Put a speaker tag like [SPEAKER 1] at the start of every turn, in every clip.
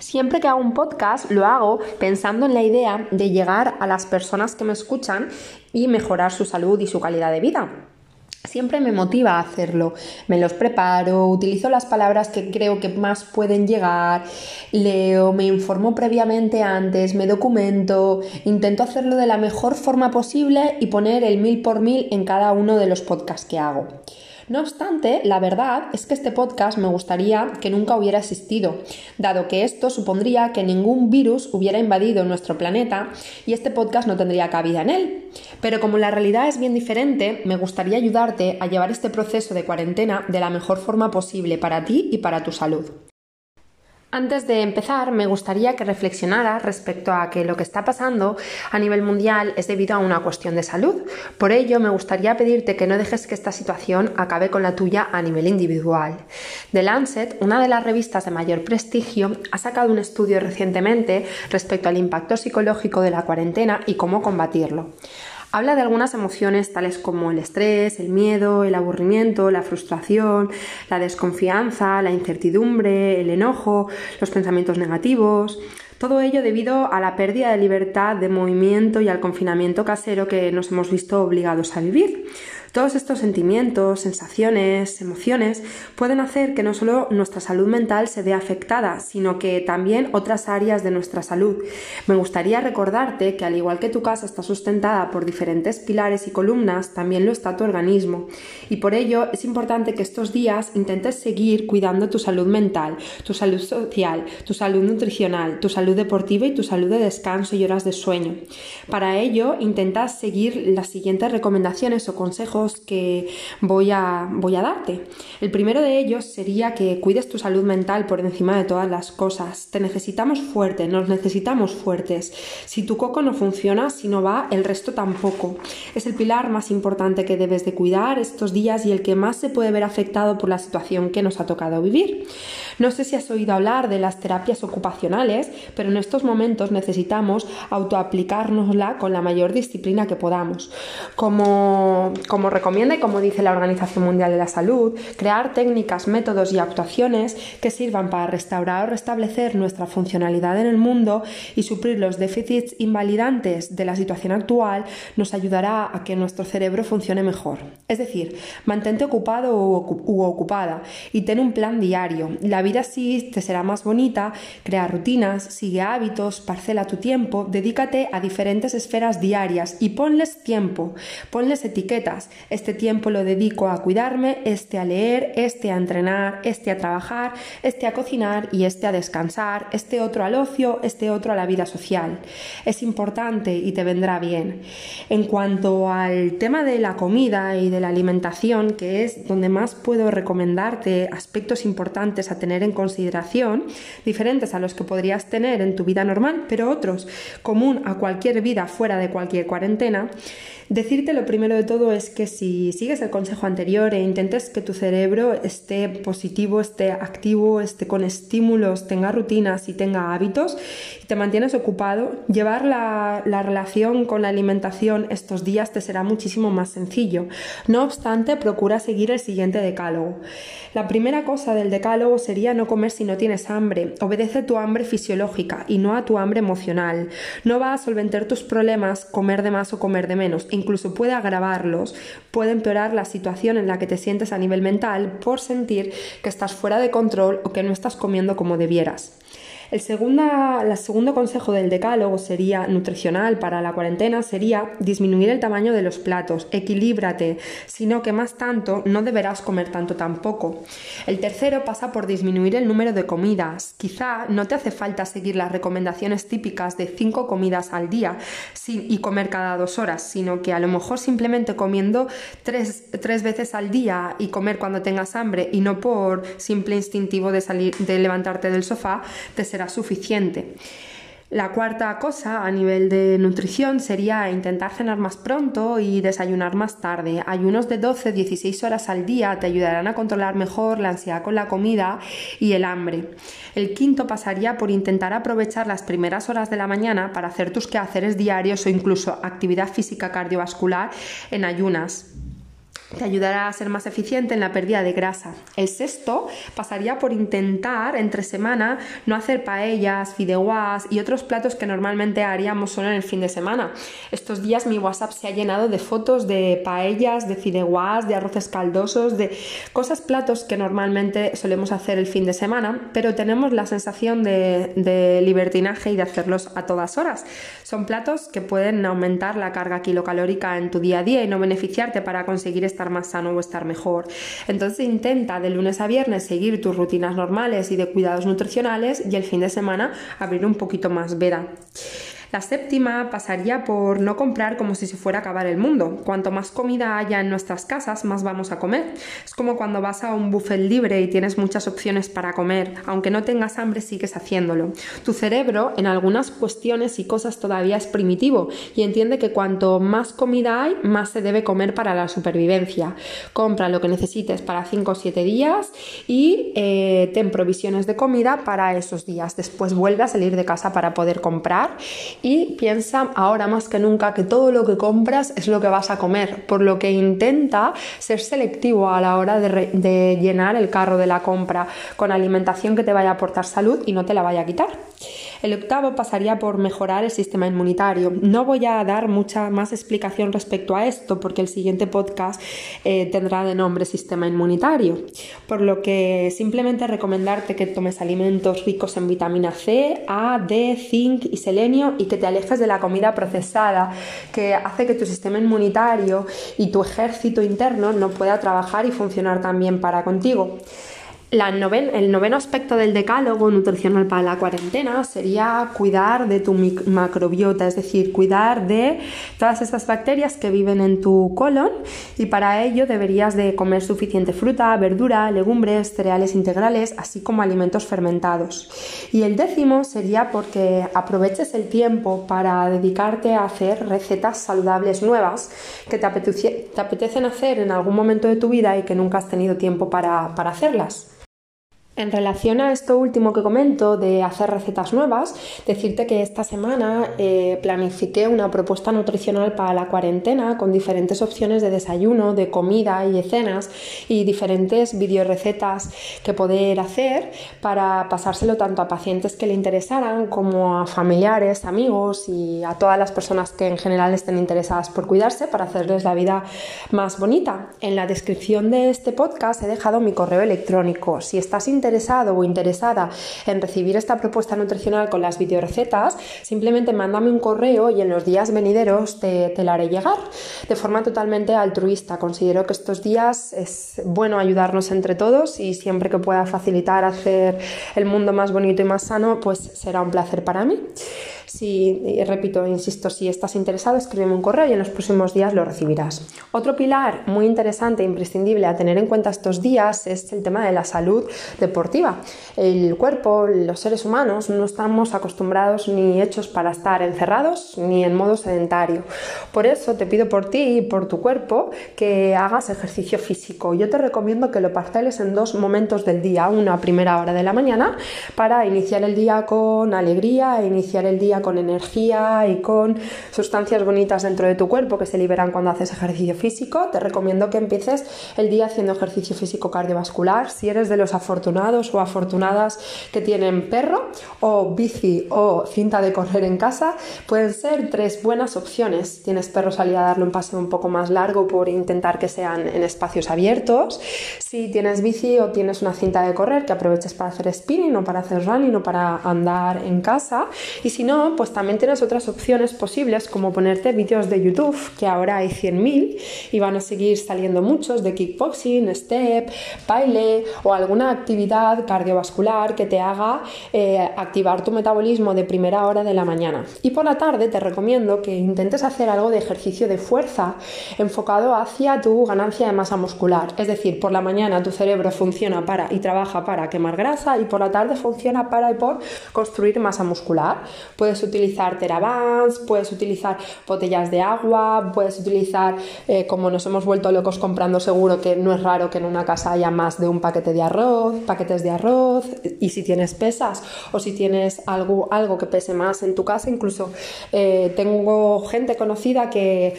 [SPEAKER 1] Siempre que hago un podcast lo hago pensando en la idea de llegar a las personas que me escuchan y mejorar su salud y su calidad de vida. Siempre me motiva a hacerlo. Me los preparo, utilizo las palabras que creo que más pueden llegar, leo, me informo previamente antes, me documento, intento hacerlo de la mejor forma posible y poner el mil por mil en cada uno de los podcasts que hago. No obstante, la verdad es que este podcast me gustaría que nunca hubiera existido, dado que esto supondría que ningún virus hubiera invadido nuestro planeta y este podcast no tendría cabida en él. Pero como la realidad es bien diferente, me gustaría ayudarte a llevar este proceso de cuarentena de la mejor forma posible para ti y para tu salud. Antes de empezar, me gustaría que reflexionara respecto a que lo que está pasando a nivel mundial es debido a una cuestión de salud. Por ello, me gustaría pedirte que no dejes que esta situación acabe con la tuya a nivel individual. The Lancet, una de las revistas de mayor prestigio, ha sacado un estudio recientemente respecto al impacto psicológico de la cuarentena y cómo combatirlo. Habla de algunas emociones tales como el estrés, el miedo, el aburrimiento, la frustración, la desconfianza, la incertidumbre, el enojo, los pensamientos negativos. Todo ello debido a la pérdida de libertad de movimiento y al confinamiento casero que nos hemos visto obligados a vivir. Todos estos sentimientos, sensaciones, emociones pueden hacer que no solo nuestra salud mental se vea afectada, sino que también otras áreas de nuestra salud. Me gustaría recordarte que al igual que tu casa está sustentada por diferentes pilares y columnas, también lo está tu organismo. Y por ello es importante que estos días intentes seguir cuidando tu salud mental, tu salud social, tu salud nutricional, tu salud deportiva y tu salud de descanso y horas de sueño. Para ello, intenta seguir las siguientes recomendaciones o consejos que voy a, voy a darte. El primero de ellos sería que cuides tu salud mental por encima de todas las cosas. Te necesitamos fuerte, nos necesitamos fuertes. Si tu coco no funciona, si no va, el resto tampoco. Es el pilar más importante que debes de cuidar estos días y el que más se puede ver afectado por la situación que nos ha tocado vivir. No sé si has oído hablar de las terapias ocupacionales, pero en estos momentos necesitamos autoaplicárnosla con la mayor disciplina que podamos. Como, como recomienda y como dice la Organización Mundial de la Salud, crear técnicas, métodos y actuaciones que sirvan para restaurar o restablecer nuestra funcionalidad en el mundo y suplir los déficits invalidantes de la situación actual nos ayudará a que nuestro cerebro funcione mejor. Es decir, mantente ocupado u ocupada y ten un plan diario. La vida así te será más bonita, crea rutinas, sigue hábitos, parcela tu tiempo, dedícate a diferentes esferas diarias y ponles tiempo, ponles etiquetas, este tiempo lo dedico a cuidarme, este a leer, este a entrenar, este a trabajar, este a cocinar y este a descansar, este otro al ocio, este otro a la vida social. Es importante y te vendrá bien. En cuanto al tema de la comida y de la alimentación, que es donde más puedo recomendarte aspectos importantes a tener en consideración, diferentes a los que podrías tener en tu vida normal, pero otros común a cualquier vida fuera de cualquier cuarentena, Decirte lo primero de todo es que si sigues el consejo anterior e intentes que tu cerebro esté positivo, esté activo, esté con estímulos, tenga rutinas y tenga hábitos y te mantienes ocupado, llevar la, la relación con la alimentación estos días te será muchísimo más sencillo. No obstante, procura seguir el siguiente decálogo. La primera cosa del decálogo sería no comer si no tienes hambre. Obedece tu hambre fisiológica y no a tu hambre emocional. No va a solventar tus problemas comer de más o comer de menos incluso puede agravarlos, puede empeorar la situación en la que te sientes a nivel mental por sentir que estás fuera de control o que no estás comiendo como debieras. El, segundo consejo del decálogo sería nutricional para la cuarentena sería disminuir el tamaño de los platos, equilíbrate, sino que más tanto no deberás comer tanto tampoco. El tercero pasa por disminuir el número de comidas. Quizá no te hace falta seguir las recomendaciones típicas de cinco comidas al día y comer cada dos horas, sino que a lo mejor simplemente comiendo tres, tres veces al día y comer cuando tengas hambre y no por simple instintivo de salir de levantarte del sofá te será suficiente. La cuarta cosa a nivel de nutrición sería intentar cenar más pronto y desayunar más tarde. Ayunos de 12-16 horas al día te ayudarán a controlar mejor la ansiedad con la comida y el hambre. El quinto pasaría por intentar aprovechar las primeras horas de la mañana para hacer tus quehaceres diarios o incluso actividad física cardiovascular en ayunas. Te ayudará a ser más eficiente en la pérdida de grasa. El sexto pasaría por intentar entre semana no hacer paellas, fideuás y otros platos que normalmente haríamos solo en el fin de semana. Estos días mi WhatsApp se ha llenado de fotos de paellas, de fideuás, de arroces caldosos, de cosas, platos que normalmente solemos hacer el fin de semana, pero tenemos la sensación de, de libertinaje y de hacerlos a todas horas. Son platos que pueden aumentar la carga kilocalórica en tu día a día y no beneficiarte para conseguir estar más sano o estar mejor. Entonces intenta de lunes a viernes seguir tus rutinas normales y de cuidados nutricionales y el fin de semana abrir un poquito más veda. La séptima pasaría por no comprar como si se fuera a acabar el mundo. Cuanto más comida haya en nuestras casas, más vamos a comer. Es como cuando vas a un buffet libre y tienes muchas opciones para comer. Aunque no tengas hambre, sigues haciéndolo. Tu cerebro, en algunas cuestiones y cosas todavía es primitivo y entiende que cuanto más comida hay, más se debe comer para la supervivencia. Compra lo que necesites para 5 o 7 días y eh, ten provisiones de comida para esos días. Después vuelve a salir de casa para poder comprar y piensa ahora más que nunca que todo lo que compras es lo que vas a comer, por lo que intenta ser selectivo a la hora de, llenar el carro de la compra con alimentación que te vaya a aportar salud y no te la vaya a quitar. El octavo pasaría por mejorar el sistema inmunitario. No voy a dar mucha más explicación respecto a esto porque el siguiente podcast eh, tendrá de nombre sistema inmunitario, por lo que simplemente recomendarte que tomes alimentos ricos en vitamina C, A, D, zinc y selenio y que te alejes de la comida procesada que hace que tu sistema inmunitario y tu ejército interno no pueda trabajar y funcionar tan bien para contigo el noveno aspecto del decálogo nutricional para la cuarentena sería cuidar de tu macrobiota, es decir, cuidar de todas esas bacterias que viven en tu colon y para ello deberías de comer suficiente fruta, verdura, legumbres, cereales integrales, así como alimentos fermentados. Y el décimo sería porque aproveches el tiempo para dedicarte a hacer recetas saludables nuevas que te, apetecen hacer en algún momento de tu vida y que nunca has tenido tiempo para hacerlas. En relación a esto último que comento de hacer recetas nuevas, decirte que esta semana eh, planifiqué una propuesta nutricional para la cuarentena con diferentes opciones de desayuno, de comida y de cenas y diferentes videorecetas que poder hacer para pasárselo tanto a pacientes que le interesaran como a familiares, amigos y a todas las personas que en general estén interesadas por cuidarse para hacerles la vida más bonita. En la descripción de este podcast he dejado mi correo electrónico. Si estás interesado o interesada en recibir esta propuesta nutricional con las videorecetas, simplemente mándame un correo y en los días venideros te, te la haré llegar de forma totalmente altruista. Considero que estos días es bueno ayudarnos entre todos y siempre que pueda facilitar hacer el mundo más bonito y más sano, pues será un placer para mí. Si, repito, insisto, si estás interesado, escríbeme un correo y en los próximos días lo recibirás. Otro pilar muy interesante e imprescindible a tener en cuenta estos días es el tema de la salud deportiva. El cuerpo, los seres humanos, no estamos acostumbrados ni hechos para estar encerrados ni en modo sedentario. Por eso te pido por ti y por tu cuerpo que hagas ejercicio físico. Yo te recomiendo que lo parceles en dos momentos del día, una primera hora de la mañana para iniciar el día con alegría e iniciar el día con energía y con sustancias bonitas dentro de tu cuerpo que se liberan cuando haces ejercicio físico. Te recomiendo que empieces el día haciendo ejercicio físico cardiovascular. Si eres de los afortunados o afortunadas que tienen perro o bici o cinta de correr en casa, pueden ser tres buenas opciones. Tienes perro, salir a darle un paseo un poco más largo por intentar que sean en espacios abiertos. Si tienes bici o tienes una cinta de correr, que aproveches para hacer spinning o para hacer running o para andar en casa. Y si no, pues también tienes otras opciones posibles como ponerte vídeos de YouTube, que ahora hay 100.000 y van a seguir saliendo muchos de kickboxing, step, baile o alguna actividad cardiovascular que te haga eh, activar tu metabolismo de primera hora de la mañana. Y por la tarde te recomiendo que intentes hacer algo de ejercicio de fuerza enfocado hacia tu ganancia de masa muscular. Es decir, por la mañana tu cerebro funciona para y trabaja para quemar grasa y por la tarde funciona para y por construir masa muscular. Puedes utilizar teravans, puedes utilizar botellas de agua, puedes utilizar, eh, como nos hemos vuelto locos comprando seguro, que no es raro que en una casa haya más de un paquete de arroz, paquetes de arroz, y si tienes pesas o si tienes algo, algo que pese más en tu casa, incluso eh, tengo gente conocida que,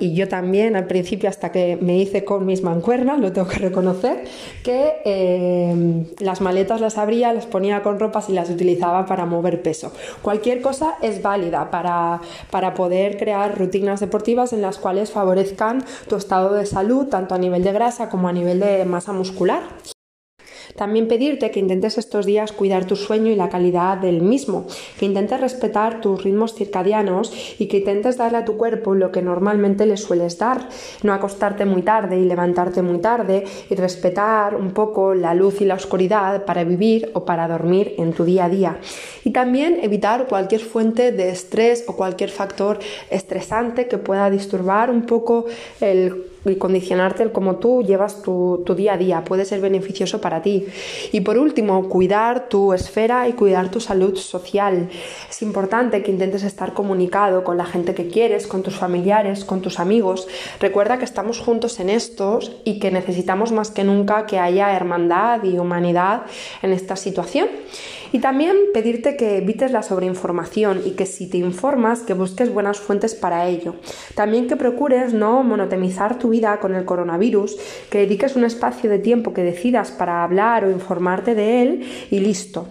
[SPEAKER 1] y yo también al principio hasta que me hice con mis mancuernas, lo tengo que reconocer, que eh, las maletas las abría, las ponía con ropas y las utilizaba para mover peso. Cualquier es válida para, para poder crear rutinas deportivas en las cuales favorezcan tu estado de salud, tanto a nivel de grasa como a nivel de masa muscular. También pedirte que intentes estos días cuidar tu sueño y la calidad del mismo, que intentes respetar tus ritmos circadianos y que intentes darle a tu cuerpo lo que normalmente le sueles dar, no acostarte muy tarde y levantarte muy tarde y respetar un poco la luz y la oscuridad para vivir o para dormir en tu día a día. Y también evitar cualquier fuente de estrés o cualquier factor estresante que pueda disturbar un poco el y condicionarte el cómo tú llevas tu, día a día. Puede ser beneficioso para ti. Y por último, cuidar tu esfera y cuidar tu salud social. Es importante que intentes estar comunicado con la gente que quieres, con tus familiares, con tus amigos. Recuerda que estamos juntos en estos y que necesitamos más que nunca que haya hermandad y humanidad en esta situación. Y también pedirte que evites la sobreinformación y que si te informas, que busques buenas fuentes para ello. También que procures no monotemizar tu vida con el coronavirus, que dediques un espacio de tiempo que decidas para hablar o informarte de él y listo.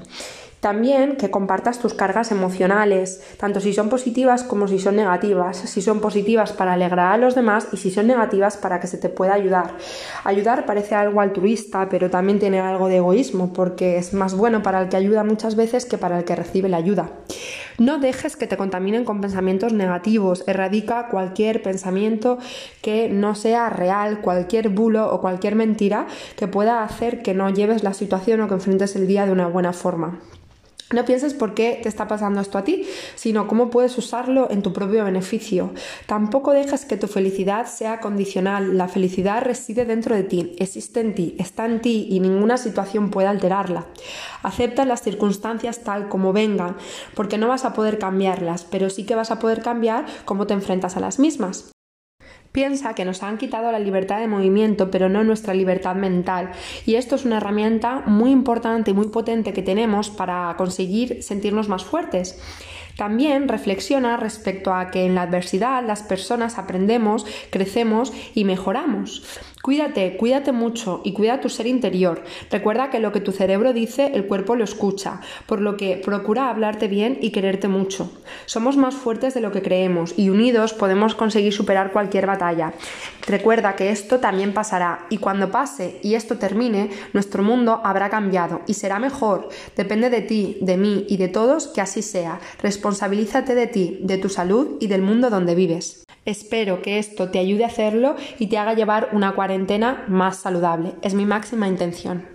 [SPEAKER 1] También que compartas tus cargas emocionales, tanto si son positivas como si son negativas, si son positivas para alegrar a los demás y si son negativas para que se te pueda ayudar. Ayudar parece algo altruista, pero también tiene algo de egoísmo, porque es más bueno para el que ayuda muchas veces que para el que recibe la ayuda. No dejes que te contaminen con pensamientos negativos, erradica cualquier pensamiento que no sea real, cualquier bulo o cualquier mentira que pueda hacer que no lleves la situación o que enfrentes el día de una buena forma. No pienses por qué te está pasando esto a ti, sino cómo puedes usarlo en tu propio beneficio. Tampoco dejes que tu felicidad sea condicional. La felicidad reside dentro de ti, existe en ti, está en ti y ninguna situación puede alterarla. Acepta las circunstancias tal como vengan, porque no vas a poder cambiarlas, pero sí que vas a poder cambiar cómo te enfrentas a las mismas. Piensa que nos han quitado la libertad de movimiento, pero no nuestra libertad mental. Y esto es una herramienta muy importante y muy potente que tenemos para conseguir sentirnos más fuertes. También reflexiona respecto a que en la adversidad las personas aprendemos, crecemos y mejoramos. Cuídate, cuídate mucho y cuida tu ser interior. Recuerda que lo que tu cerebro dice, el cuerpo lo escucha, por lo que procura hablarte bien y quererte mucho. Somos más fuertes de lo que creemos y unidos podemos conseguir superar cualquier batalla. Recuerda que esto también pasará y cuando pase y esto termine, nuestro mundo habrá cambiado y será mejor. Depende de ti, de mí y de todos que así sea. Responsabilízate de ti, de tu salud y del mundo donde vives. Espero que esto te ayude a hacerlo y te haga llevar una cuarentena más saludable. Es mi máxima intención.